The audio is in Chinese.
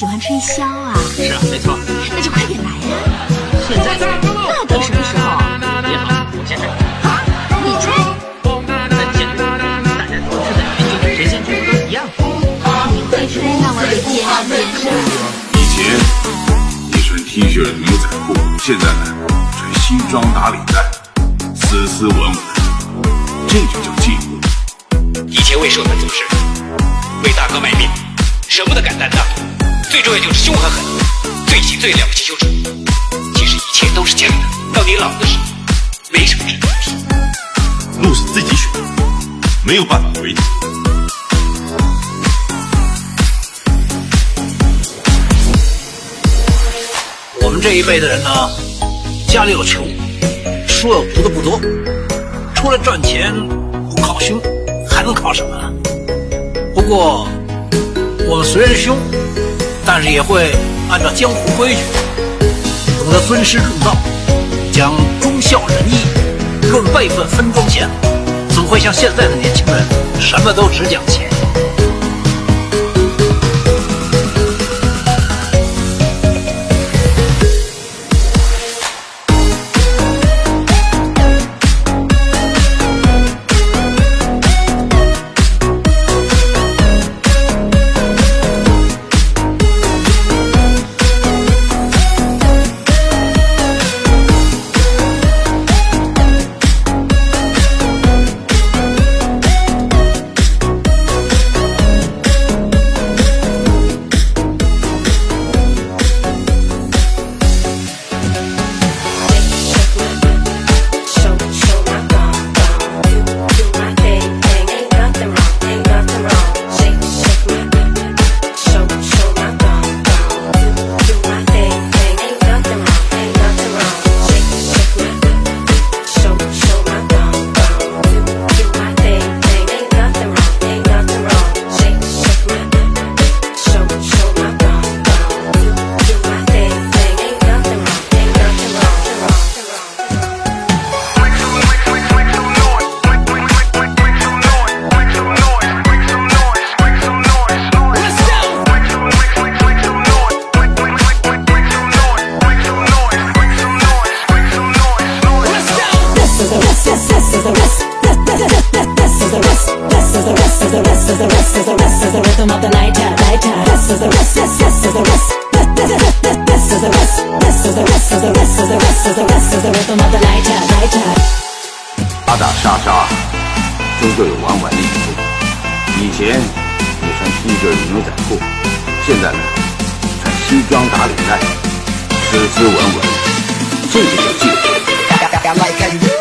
喜欢吹箫啊？是啊，没错。那就快点来呀！现在了，那等什么时候？别放肆，我现在。啊？你吹？那现在，大家做出的肯定就跟神仙做梦一样。你吹吹，那我肯定要变帅。以前你穿 T 恤、牛仔裤，现在呢？穿西装打领带，斯斯文文。这就叫技术。以前为什么他做事，为大哥卖命，什么都敢担当。最重要就是凶狠狠，最行最了不起就是，其实一切都是假的，到你老的时候，没什么问题。路是自己选，没有办法回头。我们这一辈的人呢，家里有穷，书有读的不多，除了赚钱、不靠胸，还能靠什么？不过，我虽然凶。但是也会按照江湖规矩，懂得尊师重道，讲忠孝仁义，论辈分分忠贤，怎会像现在的年轻人，什么都只讲钱？打打杀杀，终究有玩完的一天。以前你穿 T 恤牛仔裤，现在呢穿西装打领带，斯斯文文，这个就记住。